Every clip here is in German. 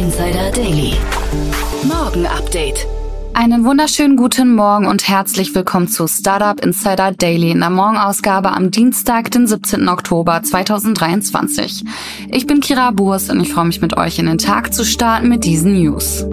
Insider Daily. Morgen Update. Einen wunderschönen guten Morgen und herzlich willkommen zu Startup Insider Daily in der Morgenausgabe am Dienstag, den 17. Oktober 2023. Ich bin Kira Burs und ich freue mich mit euch in den Tag zu starten mit diesen News.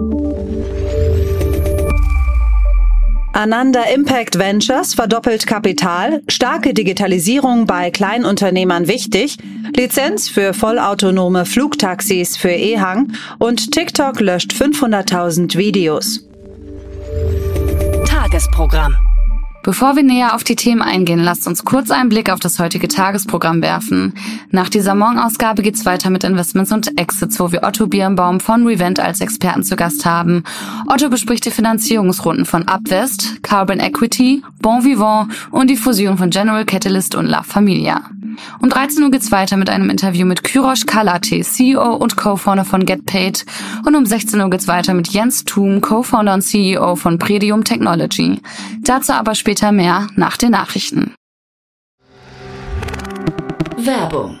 Ananda Impact Ventures verdoppelt Kapital, starke Digitalisierung bei Kleinunternehmern wichtig, Lizenz für vollautonome Flugtaxis für Ehang und TikTok löscht 500.000 Videos. Tagesprogramm. Bevor wir näher auf die Themen eingehen, lasst uns kurz einen Blick auf das heutige Tagesprogramm werfen. Nach dieser Morgenausgabe geht's weiter mit Investments und Exits, wo wir Otto Birnbaum von Revent als Experten zu Gast haben. Otto bespricht die Finanzierungsrunden von Upvest, Carbon Equity, Bon Vivant und die Fusion von General Catalyst und La Familia. Um 13 Uhr geht's weiter mit einem Interview mit Kyrosh Kalate, CEO und Co-Founder von GetPaid. Und um 16 Uhr geht's weiter mit Jens Thum, Co-Founder und CEO von Predium Technology. Dazu aber später mehr nach den Nachrichten. Werbung.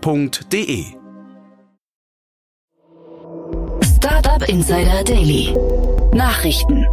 www.startup.de. Startup Insider Daily. Nachrichten.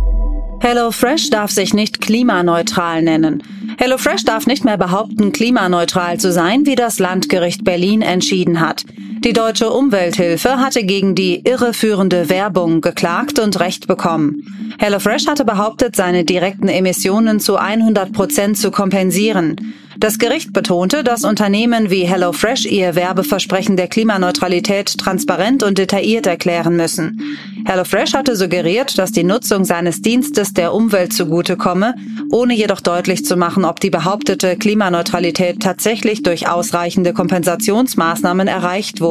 HelloFresh darf sich nicht klimaneutral nennen. HelloFresh darf nicht mehr behaupten, klimaneutral zu sein, wie das Landgericht Berlin entschieden hat. Die deutsche Umwelthilfe hatte gegen die irreführende Werbung geklagt und Recht bekommen. HelloFresh hatte behauptet, seine direkten Emissionen zu 100 Prozent zu kompensieren. Das Gericht betonte, dass Unternehmen wie HelloFresh ihr Werbeversprechen der Klimaneutralität transparent und detailliert erklären müssen. HelloFresh hatte suggeriert, dass die Nutzung seines Dienstes der Umwelt zugutekomme, ohne jedoch deutlich zu machen, ob die behauptete Klimaneutralität tatsächlich durch ausreichende Kompensationsmaßnahmen erreicht wurde.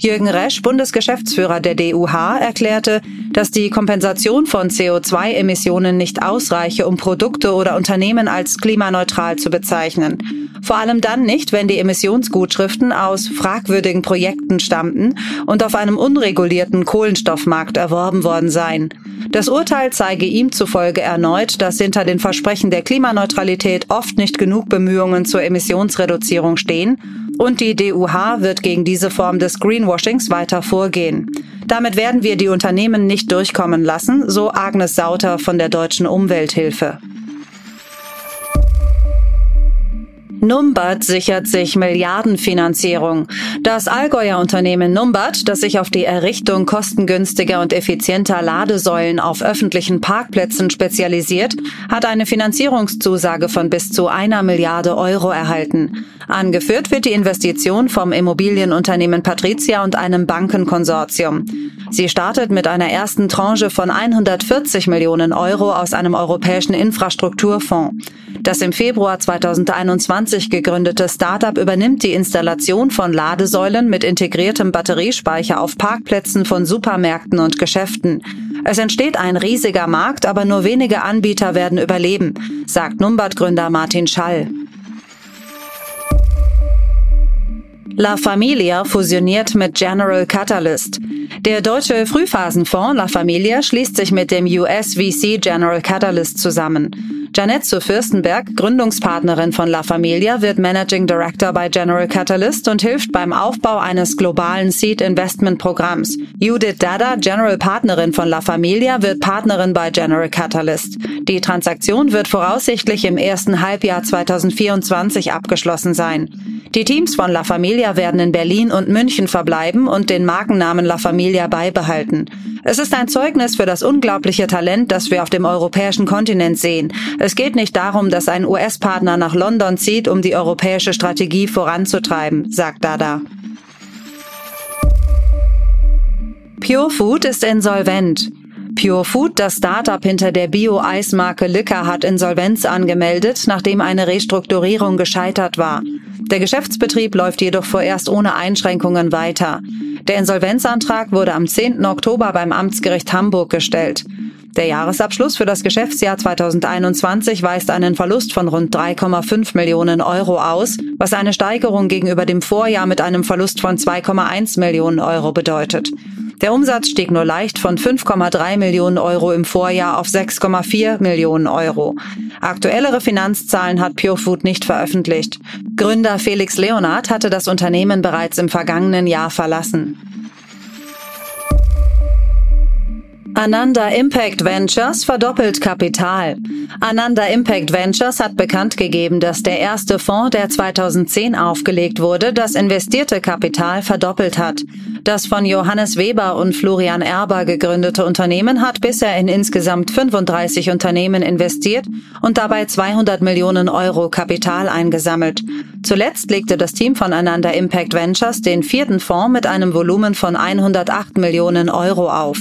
Jürgen Resch, Bundesgeschäftsführer der DUH, erklärte, dass die Kompensation von CO2-Emissionen nicht ausreiche, um Produkte oder Unternehmen als klimaneutral zu bezeichnen. Vor allem dann nicht, wenn die Emissionsgutschriften aus fragwürdigen Projekten stammten und auf einem unregulierten Kohlenstoffmarkt erworben worden seien. Das Urteil zeige ihm zufolge erneut, dass hinter den Versprechen der Klimaneutralität oft nicht genug Bemühungen zur Emissionsreduzierung stehen und die DUH wird gegen diese Form des Greenwashings weiter vorgehen. Damit werden wir die Unternehmen nicht durchkommen lassen, so Agnes Sauter von der Deutschen Umwelthilfe. Numbat sichert sich Milliardenfinanzierung. Das Allgäuer Unternehmen Numbat, das sich auf die Errichtung kostengünstiger und effizienter Ladesäulen auf öffentlichen Parkplätzen spezialisiert, hat eine Finanzierungszusage von bis zu einer Milliarde Euro erhalten. Angeführt wird die Investition vom Immobilienunternehmen Patricia und einem Bankenkonsortium. Sie startet mit einer ersten Tranche von 140 Millionen Euro aus einem europäischen Infrastrukturfonds. Das im Februar 2021 gegründete Startup übernimmt die Installation von Ladesäulen mit integriertem Batteriespeicher auf Parkplätzen von Supermärkten und Geschäften. Es entsteht ein riesiger Markt, aber nur wenige Anbieter werden überleben, sagt Numbat-Gründer Martin Schall. La Familia fusioniert mit General Catalyst. Der deutsche Frühphasenfonds La Familia schließt sich mit dem US-VC General Catalyst zusammen. Janette zu Fürstenberg, Gründungspartnerin von La Familia, wird Managing Director bei General Catalyst und hilft beim Aufbau eines globalen Seed Investment Programms. Judith Dada, General Partnerin von La Familia, wird Partnerin bei General Catalyst. Die Transaktion wird voraussichtlich im ersten Halbjahr 2024 abgeschlossen sein. Die Teams von La Familia werden in Berlin und München verbleiben und den Markennamen La Familia beibehalten. Es ist ein Zeugnis für das unglaubliche Talent, das wir auf dem europäischen Kontinent sehen. Es geht nicht darum, dass ein US-Partner nach London zieht, um die europäische Strategie voranzutreiben, sagt Dada. Pure Food ist insolvent. Pure Food, das Startup hinter der Bio-Eismarke Licker, hat Insolvenz angemeldet, nachdem eine Restrukturierung gescheitert war. Der Geschäftsbetrieb läuft jedoch vorerst ohne Einschränkungen weiter. Der Insolvenzantrag wurde am 10. Oktober beim Amtsgericht Hamburg gestellt. Der Jahresabschluss für das Geschäftsjahr 2021 weist einen Verlust von rund 3,5 Millionen Euro aus, was eine Steigerung gegenüber dem Vorjahr mit einem Verlust von 2,1 Millionen Euro bedeutet. Der Umsatz stieg nur leicht von 5,3 Millionen Euro im Vorjahr auf 6,4 Millionen Euro. Aktuellere Finanzzahlen hat Purefood nicht veröffentlicht. Gründer Felix Leonard hatte das Unternehmen bereits im vergangenen Jahr verlassen. Ananda Impact Ventures verdoppelt Kapital. Ananda Impact Ventures hat bekannt gegeben, dass der erste Fonds, der 2010 aufgelegt wurde, das investierte Kapital verdoppelt hat. Das von Johannes Weber und Florian Erber gegründete Unternehmen hat bisher in insgesamt 35 Unternehmen investiert und dabei 200 Millionen Euro Kapital eingesammelt. Zuletzt legte das Team von Ananda Impact Ventures den vierten Fonds mit einem Volumen von 108 Millionen Euro auf.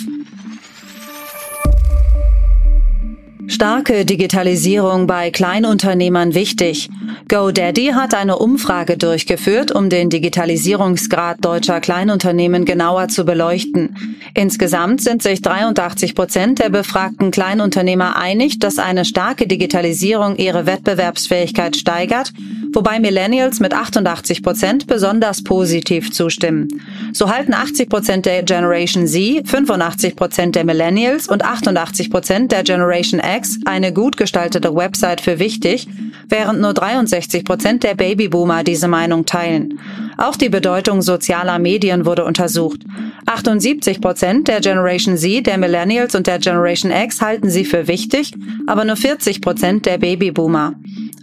Starke Digitalisierung bei Kleinunternehmern wichtig. GoDaddy hat eine Umfrage durchgeführt, um den Digitalisierungsgrad deutscher Kleinunternehmen genauer zu beleuchten. Insgesamt sind sich 83 Prozent der befragten Kleinunternehmer einig, dass eine starke Digitalisierung ihre Wettbewerbsfähigkeit steigert, wobei Millennials mit 88 Prozent besonders positiv zustimmen. So halten 80 Prozent der Generation Z, 85 Prozent der Millennials und 88 Prozent der Generation X eine gut gestaltete Website für wichtig, während nur 63 Prozent der Babyboomer diese Meinung teilen. Auch die Bedeutung sozialer Medien wurde untersucht. 78 Prozent der Generation Z, der Millennials und der Generation X halten sie für wichtig, aber nur 40 Prozent der Babyboomer.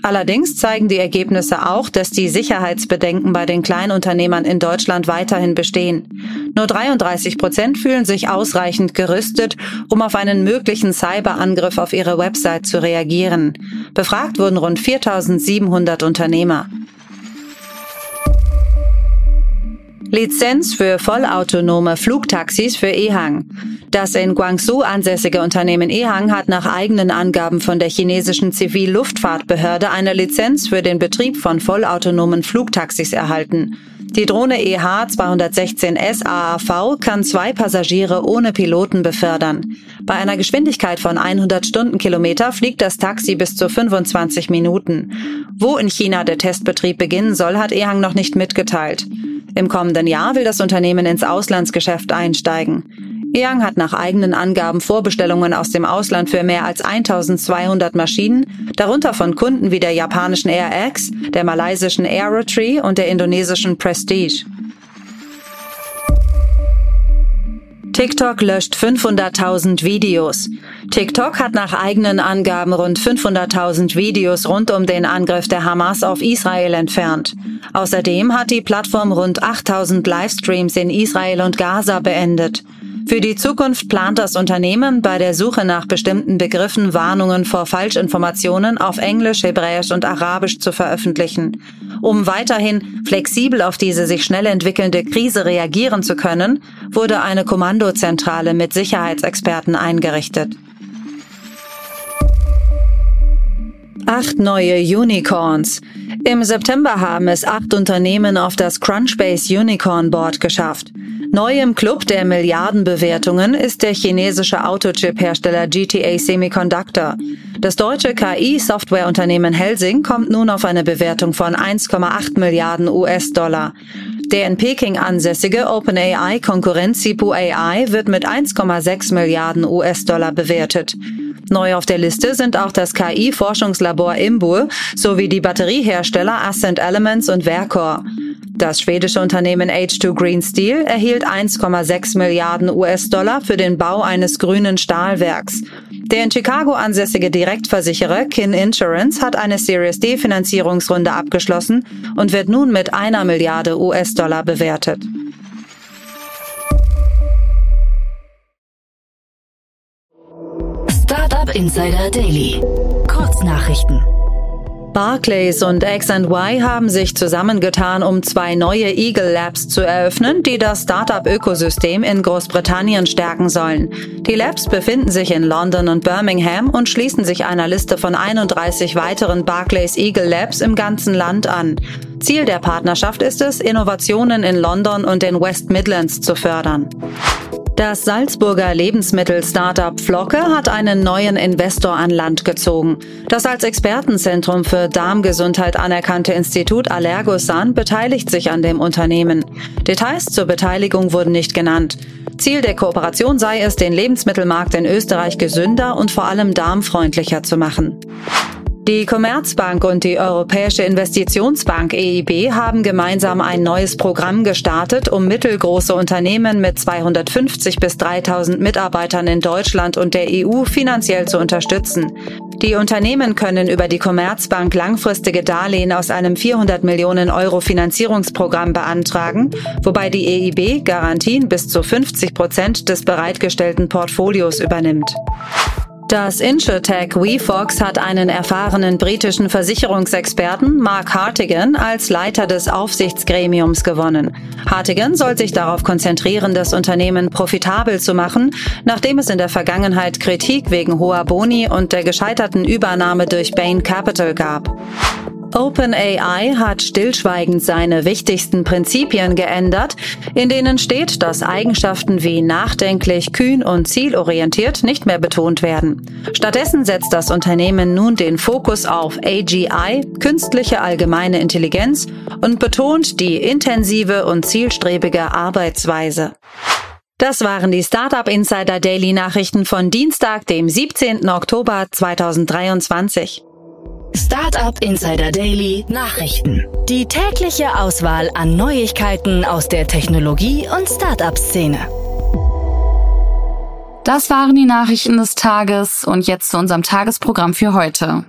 Allerdings zeigen die Ergebnisse auch, dass die Sicherheitsbedenken bei den Kleinunternehmern in Deutschland weiterhin bestehen. Nur 33 Prozent fühlen sich ausreichend gerüstet, um auf einen möglichen Cyberangriff auf ihre Website zu reagieren. Befragt wurden rund 4700 Unternehmer. Lizenz für vollautonome Flugtaxis für Ehang. Das in Guangzhou ansässige Unternehmen Ehang hat nach eigenen Angaben von der chinesischen Zivilluftfahrtbehörde eine Lizenz für den Betrieb von vollautonomen Flugtaxis erhalten. Die Drohne EH-216S AAV kann zwei Passagiere ohne Piloten befördern. Bei einer Geschwindigkeit von 100 Stundenkilometer fliegt das Taxi bis zu 25 Minuten. Wo in China der Testbetrieb beginnen soll, hat Ehang noch nicht mitgeteilt. Im kommenden Jahr will das Unternehmen ins Auslandsgeschäft einsteigen. Eang hat nach eigenen Angaben Vorbestellungen aus dem Ausland für mehr als 1200 Maschinen, darunter von Kunden wie der japanischen AirX, der malaysischen Aerotree und der indonesischen Prestige. TikTok löscht 500.000 Videos. TikTok hat nach eigenen Angaben rund 500.000 Videos rund um den Angriff der Hamas auf Israel entfernt. Außerdem hat die Plattform rund 8.000 Livestreams in Israel und Gaza beendet. Für die Zukunft plant das Unternehmen bei der Suche nach bestimmten Begriffen Warnungen vor Falschinformationen auf Englisch, Hebräisch und Arabisch zu veröffentlichen. Um weiterhin flexibel auf diese sich schnell entwickelnde Krise reagieren zu können, wurde eine Kommandozentrale mit Sicherheitsexperten eingerichtet. Acht neue Unicorns. Im September haben es acht Unternehmen auf das Crunchbase Unicorn Board geschafft. Neu im Club der Milliardenbewertungen ist der chinesische Autochip-Hersteller GTA Semiconductor. Das deutsche KI-Softwareunternehmen Helsing kommt nun auf eine Bewertung von 1,8 Milliarden US-Dollar. Der in Peking ansässige OpenAI-Konkurrent Sipu AI wird mit 1,6 Milliarden US-Dollar bewertet. Neu auf der Liste sind auch das KI-Forschungslabor Imbur sowie die Batteriehersteller Ascent Elements und Vercor. Das schwedische Unternehmen H2 Green Steel erhielt 1,6 Milliarden US-Dollar für den Bau eines grünen Stahlwerks. Der in Chicago ansässige Direktversicherer Kin Insurance hat eine Series D Finanzierungsrunde abgeschlossen und wird nun mit einer Milliarde US-Dollar bewertet. Startup Insider Daily. Kurznachrichten. Barclays und X&Y haben sich zusammengetan, um zwei neue Eagle Labs zu eröffnen, die das Startup-Ökosystem in Großbritannien stärken sollen. Die Labs befinden sich in London und Birmingham und schließen sich einer Liste von 31 weiteren Barclays Eagle Labs im ganzen Land an. Ziel der Partnerschaft ist es, Innovationen in London und den West Midlands zu fördern. Das Salzburger Lebensmittel-Startup Flocke hat einen neuen Investor an Land gezogen. Das als Expertenzentrum für Darmgesundheit anerkannte Institut Allergosan beteiligt sich an dem Unternehmen. Details zur Beteiligung wurden nicht genannt. Ziel der Kooperation sei es, den Lebensmittelmarkt in Österreich gesünder und vor allem darmfreundlicher zu machen. Die Commerzbank und die Europäische Investitionsbank EIB haben gemeinsam ein neues Programm gestartet, um mittelgroße Unternehmen mit 250 bis 3000 Mitarbeitern in Deutschland und der EU finanziell zu unterstützen. Die Unternehmen können über die Commerzbank langfristige Darlehen aus einem 400 Millionen Euro Finanzierungsprogramm beantragen, wobei die EIB Garantien bis zu 50 Prozent des bereitgestellten Portfolios übernimmt. Das Insurtech WeFox hat einen erfahrenen britischen Versicherungsexperten Mark Hartigan als Leiter des Aufsichtsgremiums gewonnen. Hartigan soll sich darauf konzentrieren, das Unternehmen profitabel zu machen, nachdem es in der Vergangenheit Kritik wegen hoher Boni und der gescheiterten Übernahme durch Bain Capital gab. OpenAI hat stillschweigend seine wichtigsten Prinzipien geändert, in denen steht, dass Eigenschaften wie nachdenklich, kühn und zielorientiert nicht mehr betont werden. Stattdessen setzt das Unternehmen nun den Fokus auf AGI, künstliche allgemeine Intelligenz, und betont die intensive und zielstrebige Arbeitsweise. Das waren die Startup Insider Daily Nachrichten von Dienstag, dem 17. Oktober 2023. Startup Insider Daily Nachrichten. Die tägliche Auswahl an Neuigkeiten aus der Technologie- und Startup-Szene. Das waren die Nachrichten des Tages und jetzt zu unserem Tagesprogramm für heute.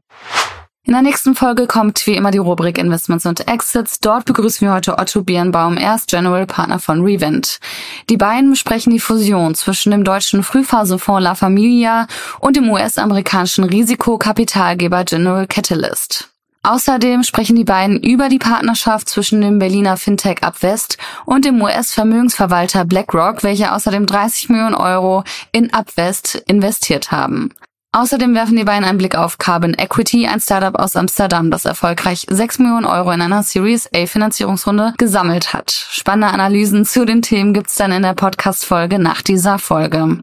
In der nächsten Folge kommt wie immer die Rubrik Investments und Exits. Dort begrüßen wir heute Otto Birnbaum, er ist General Partner von Revent. Die beiden besprechen die Fusion zwischen dem deutschen Frühphasefonds La Familia und dem US-amerikanischen Risikokapitalgeber General Catalyst. Außerdem sprechen die beiden über die Partnerschaft zwischen dem Berliner Fintech Upwest und dem US-Vermögensverwalter BlackRock, welche außerdem 30 Millionen Euro in Upwest investiert haben. Außerdem werfen die beiden einen Blick auf Carbon Equity, ein Startup aus Amsterdam, das erfolgreich 6 Millionen Euro in einer Series A Finanzierungsrunde gesammelt hat. Spannende Analysen zu den Themen gibt's dann in der Podcast-Folge nach dieser Folge.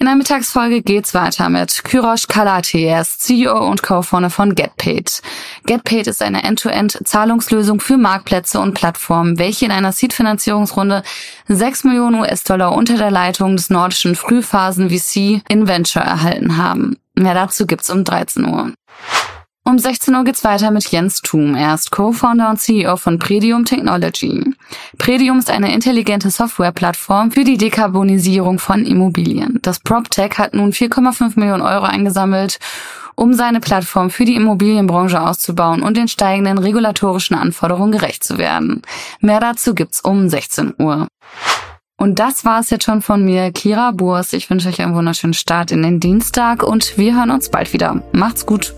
In der Mittagsfolge geht's weiter mit Kyrosh Kalati, er ist CEO und Co-Founder von GetPaid. GetPaid ist eine End-to-End-Zahlungslösung für Marktplätze und Plattformen, welche in einer Seed-Finanzierungsrunde 6 Millionen US-Dollar unter der Leitung des nordischen Frühphasen-VC Inventure erhalten haben. Mehr dazu gibt's um 13 Uhr. Um 16 Uhr geht's weiter mit Jens Thum. Er ist Co-Founder und CEO von Predium Technology. Predium ist eine intelligente Softwareplattform für die Dekarbonisierung von Immobilien. Das PropTech hat nun 4,5 Millionen Euro eingesammelt, um seine Plattform für die Immobilienbranche auszubauen und den steigenden regulatorischen Anforderungen gerecht zu werden. Mehr dazu gibt's um 16 Uhr. Und das war es jetzt schon von mir, Kira Burs. Ich wünsche euch einen wunderschönen Start in den Dienstag und wir hören uns bald wieder. Macht's gut.